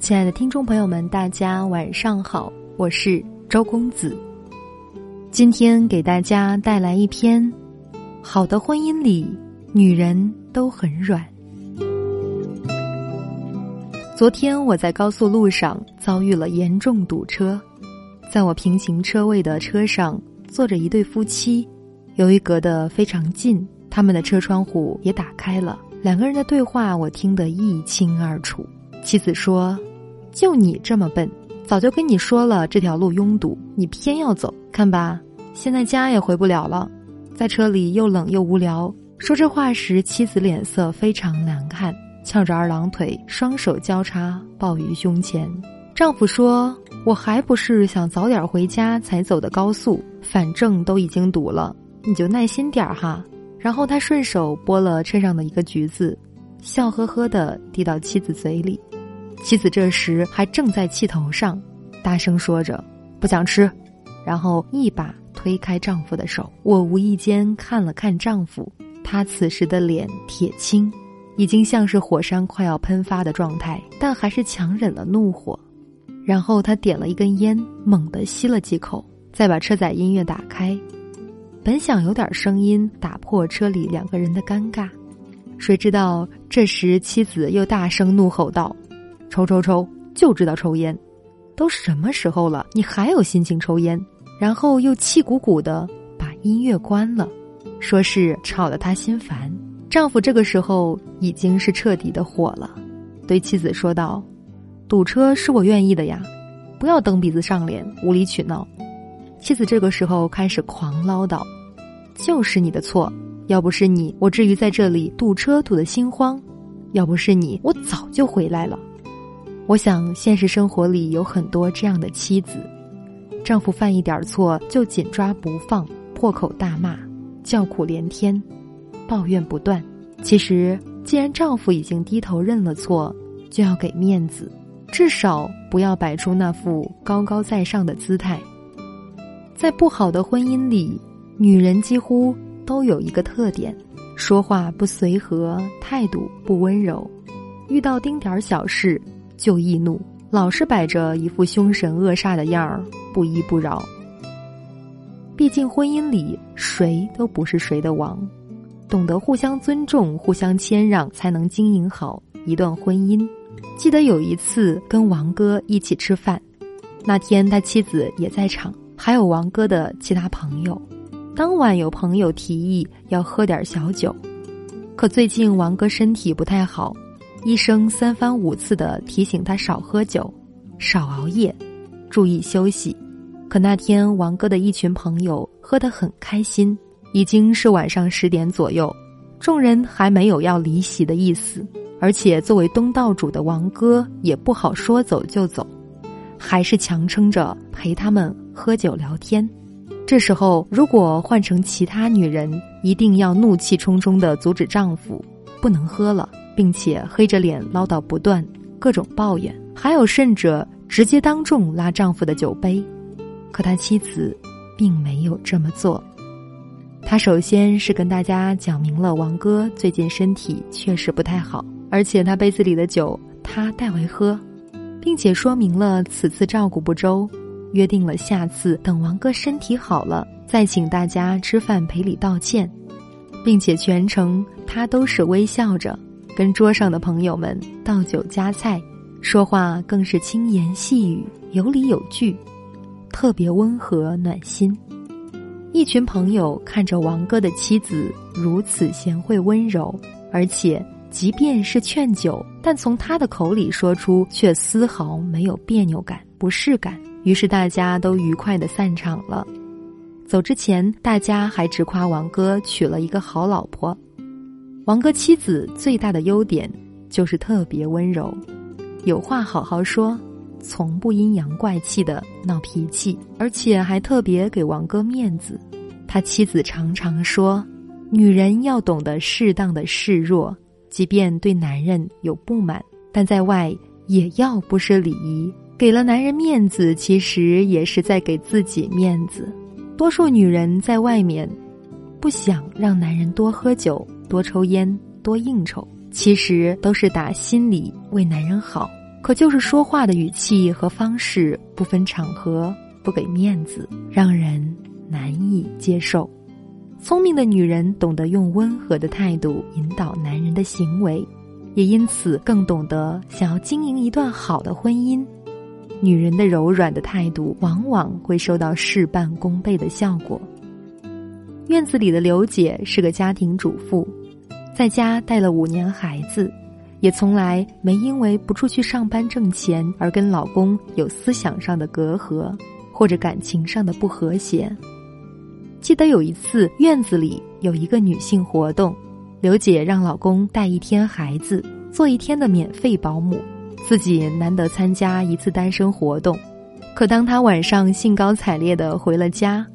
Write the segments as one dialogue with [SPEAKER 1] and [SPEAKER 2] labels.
[SPEAKER 1] 亲爱的听众朋友们，大家晚上好，我是周公子。今天给大家带来一篇《好的婚姻里，女人都很软》。昨天我在高速路上遭遇了严重堵车，在我平行车位的车上坐着一对夫妻，由于隔得非常近，他们的车窗户也打开了，两个人的对话我听得一清二楚。妻子说。就你这么笨，早就跟你说了这条路拥堵，你偏要走。看吧，现在家也回不了了，在车里又冷又无聊。说这话时，妻子脸色非常难看，翘着二郎腿，双手交叉抱于胸前。丈夫说：“我还不是想早点回家才走的高速，反正都已经堵了，你就耐心点儿哈。”然后他顺手剥了车上的一个橘子，笑呵呵地递到妻子嘴里。妻子这时还正在气头上，大声说着“不想吃”，然后一把推开丈夫的手。我无意间看了看丈夫，他此时的脸铁青，已经像是火山快要喷发的状态，但还是强忍了怒火。然后他点了一根烟，猛地吸了几口，再把车载音乐打开。本想有点声音打破车里两个人的尴尬，谁知道这时妻子又大声怒吼道。抽抽抽，就知道抽烟，都什么时候了，你还有心情抽烟？然后又气鼓鼓的把音乐关了，说是吵得她心烦。丈夫这个时候已经是彻底的火了，对妻子说道：“堵车是我愿意的呀，不要蹬鼻子上脸，无理取闹。”妻子这个时候开始狂唠叨：“就是你的错，要不是你，我至于在这里堵车堵得心慌；要不是你，我早就回来了。”我想，现实生活里有很多这样的妻子，丈夫犯一点错就紧抓不放，破口大骂，叫苦连天，抱怨不断。其实，既然丈夫已经低头认了错，就要给面子，至少不要摆出那副高高在上的姿态。在不好的婚姻里，女人几乎都有一个特点：说话不随和，态度不温柔，遇到丁点儿小事。就易怒，老是摆着一副凶神恶煞的样儿，不依不饶。毕竟婚姻里谁都不是谁的王，懂得互相尊重、互相谦让，才能经营好一段婚姻。记得有一次跟王哥一起吃饭，那天他妻子也在场，还有王哥的其他朋友。当晚有朋友提议要喝点小酒，可最近王哥身体不太好。医生三番五次的提醒他少喝酒，少熬夜，注意休息。可那天王哥的一群朋友喝得很开心，已经是晚上十点左右，众人还没有要离席的意思。而且作为东道主的王哥也不好说走就走，还是强撑着陪他们喝酒聊天。这时候如果换成其他女人，一定要怒气冲冲的阻止丈夫，不能喝了。并且黑着脸唠叨不断，各种抱怨，还有甚者直接当众拉丈夫的酒杯。可他妻子并没有这么做，他首先是跟大家讲明了王哥最近身体确实不太好，而且他杯子里的酒他代为喝，并且说明了此次照顾不周，约定了下次等王哥身体好了再请大家吃饭赔礼道歉，并且全程他都是微笑着。跟桌上的朋友们倒酒夹菜，说话更是轻言细语，有理有据，特别温和暖心。一群朋友看着王哥的妻子如此贤惠温柔，而且即便是劝酒，但从他的口里说出却丝毫没有别扭感、不适感。于是大家都愉快的散场了。走之前，大家还直夸王哥娶了一个好老婆。王哥妻子最大的优点就是特别温柔，有话好好说，从不阴阳怪气的闹脾气，而且还特别给王哥面子。他妻子常常说，女人要懂得适当的示弱，即便对男人有不满，但在外也要不失礼仪。给了男人面子，其实也是在给自己面子。多数女人在外面，不想让男人多喝酒。多抽烟，多应酬，其实都是打心里为男人好，可就是说话的语气和方式不分场合，不给面子，让人难以接受。聪明的女人懂得用温和的态度引导男人的行为，也因此更懂得想要经营一段好的婚姻。女人的柔软的态度往往会收到事半功倍的效果。院子里的刘姐是个家庭主妇，在家带了五年孩子。也从来没因为不出去上班挣钱而跟老公有思想上的隔阂，或者感情上的不和谐。记得有一次院子里有一个女性活动，刘姐让老公带一天孩子，做一天的免费保姆，自己难得参加一次单身活动。可当她晚上兴高采烈的回了家，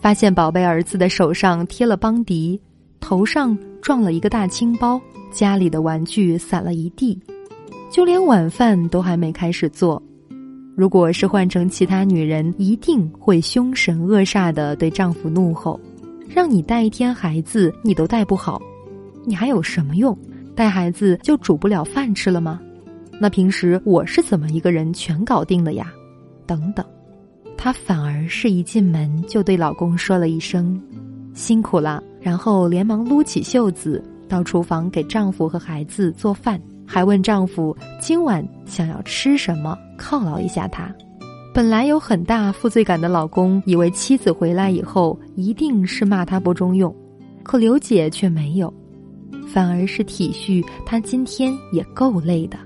[SPEAKER 1] 发现宝贝儿子的手上贴了邦迪，头上撞了一个大青包。家里的玩具散了一地，就连晚饭都还没开始做。如果是换成其他女人，一定会凶神恶煞的对丈夫怒吼：“让你带一天孩子，你都带不好，你还有什么用？带孩子就煮不了饭吃了吗？那平时我是怎么一个人全搞定的呀？”等等，她反而是一进门就对老公说了一声：“辛苦了。”然后连忙撸起袖子。到厨房给丈夫和孩子做饭，还问丈夫今晚想要吃什么，犒劳一下他。本来有很大负罪感的老公，以为妻子回来以后一定是骂他不中用，可刘姐却没有，反而是体恤他今天也够累的。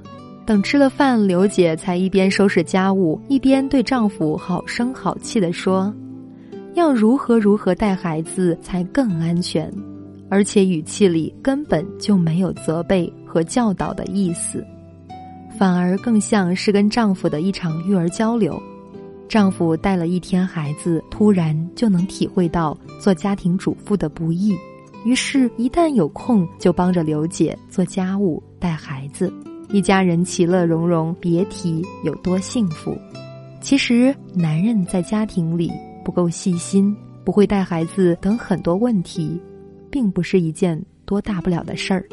[SPEAKER 1] 等吃了饭，刘姐才一边收拾家务，一边对丈夫好声好气地说：“要如何如何带孩子才更安全。”而且语气里根本就没有责备和教导的意思，反而更像是跟丈夫的一场育儿交流。丈夫带了一天孩子，突然就能体会到做家庭主妇的不易，于是，一旦有空就帮着刘姐做家务、带孩子，一家人其乐融融，别提有多幸福。其实，男人在家庭里不够细心，不会带孩子等很多问题。并不是一件多大不了的事儿。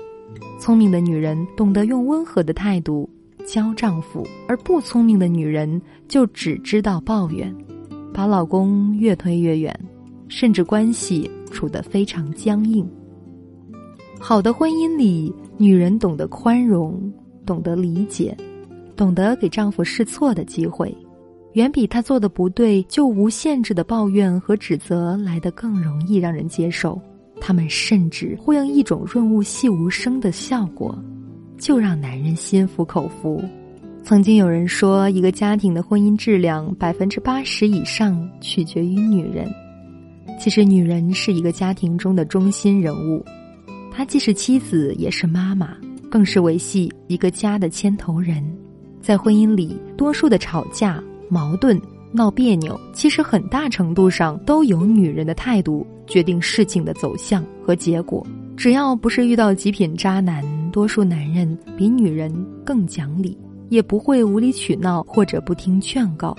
[SPEAKER 1] 聪明的女人懂得用温和的态度教丈夫，而不聪明的女人就只知道抱怨，把老公越推越远，甚至关系处得非常僵硬。好的婚姻里，女人懂得宽容，懂得理解，懂得给丈夫试错的机会，远比他做的不对就无限制的抱怨和指责来得更容易让人接受。他们甚至会用一种润物细无声的效果，就让男人心服口服。曾经有人说，一个家庭的婚姻质量百分之八十以上取决于女人。其实，女人是一个家庭中的中心人物，她既是妻子，也是妈妈，更是维系一个家的牵头人。在婚姻里，多数的吵架、矛盾。闹别扭，其实很大程度上都由女人的态度决定事情的走向和结果。只要不是遇到极品渣男，多数男人比女人更讲理，也不会无理取闹或者不听劝告。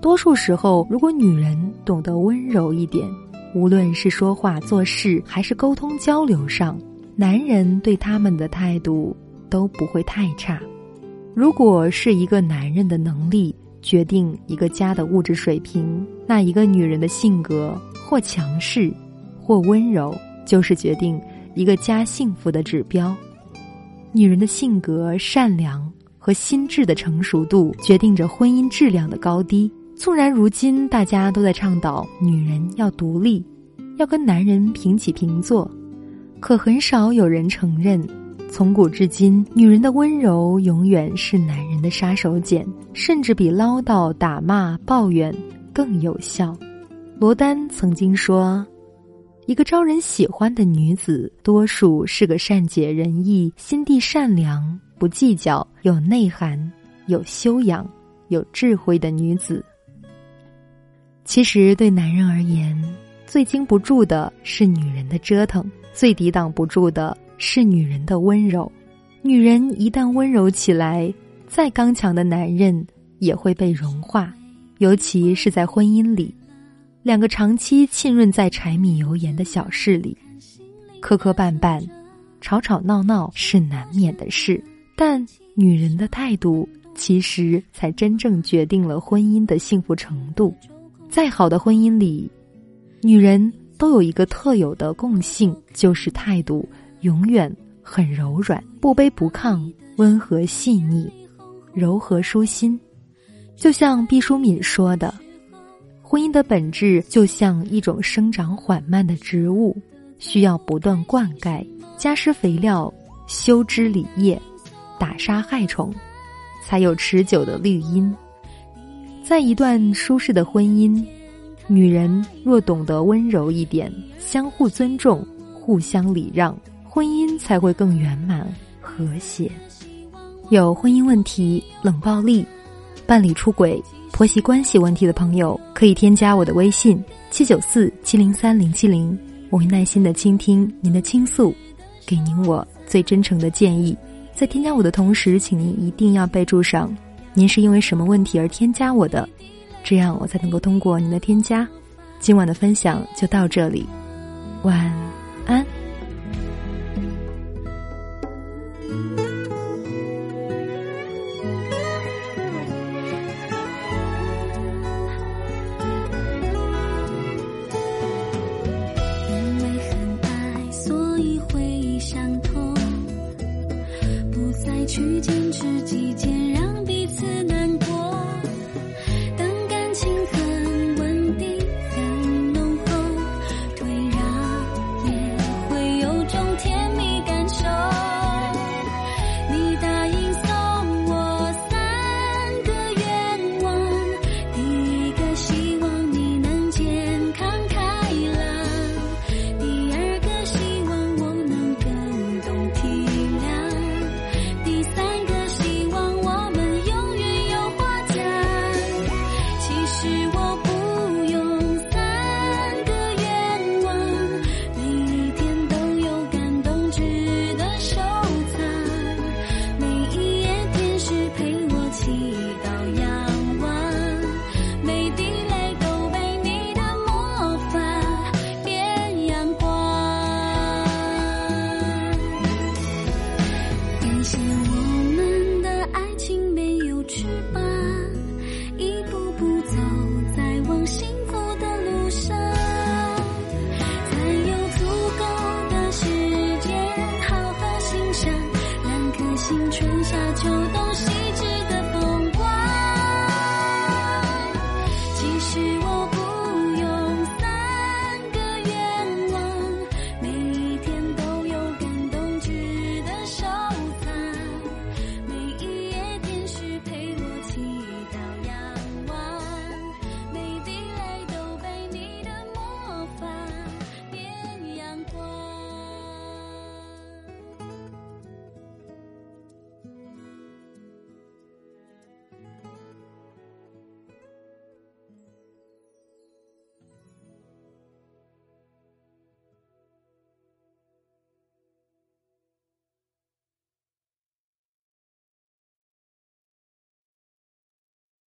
[SPEAKER 1] 多数时候，如果女人懂得温柔一点，无论是说话做事还是沟通交流上，男人对他们的态度都不会太差。如果是一个男人的能力。决定一个家的物质水平，那一个女人的性格或强势，或温柔，就是决定一个家幸福的指标。女人的性格善良和心智的成熟度，决定着婚姻质量的高低。纵然如今大家都在倡导女人要独立，要跟男人平起平坐，可很少有人承认。从古至今，女人的温柔永远是男人的杀手锏，甚至比唠叨、打骂、抱怨更有效。罗丹曾经说：“一个招人喜欢的女子，多数是个善解人意、心地善良、不计较、有内涵、有修养、有智慧的女子。”其实，对男人而言，最经不住的是女人的折腾，最抵挡不住的。是女人的温柔，女人一旦温柔起来，再刚强的男人也会被融化。尤其是在婚姻里，两个长期浸润在柴米油盐的小事里，磕磕绊绊、吵吵闹闹是难免的事。但女人的态度其实才真正决定了婚姻的幸福程度。再好的婚姻里，女人都有一个特有的共性，就是态度永远很柔软，不卑不亢，温和细腻，柔和舒心。就像毕淑敏说的。婚姻的本质就像一种生长缓慢的植物，需要不断灌溉、加施肥料、修枝理叶、打杀害虫，才有持久的绿荫。在一段舒适的婚姻，女人若懂得温柔一点，相互尊重、互相礼让，婚姻才会更圆满和谐。有婚姻问题、冷暴力、伴侣出轨。婆媳关系问题的朋友，可以添加我的微信七九四七零三零七零，我会耐心的倾听您的倾诉，给您我最真诚的建议。在添加我的同时，请您一定要备注上您是因为什么问题而添加我的，这样我才能够通过您的添加。今晚的分享就到这里，晚安。
[SPEAKER 2] 再去坚持几天让彼此秋冬。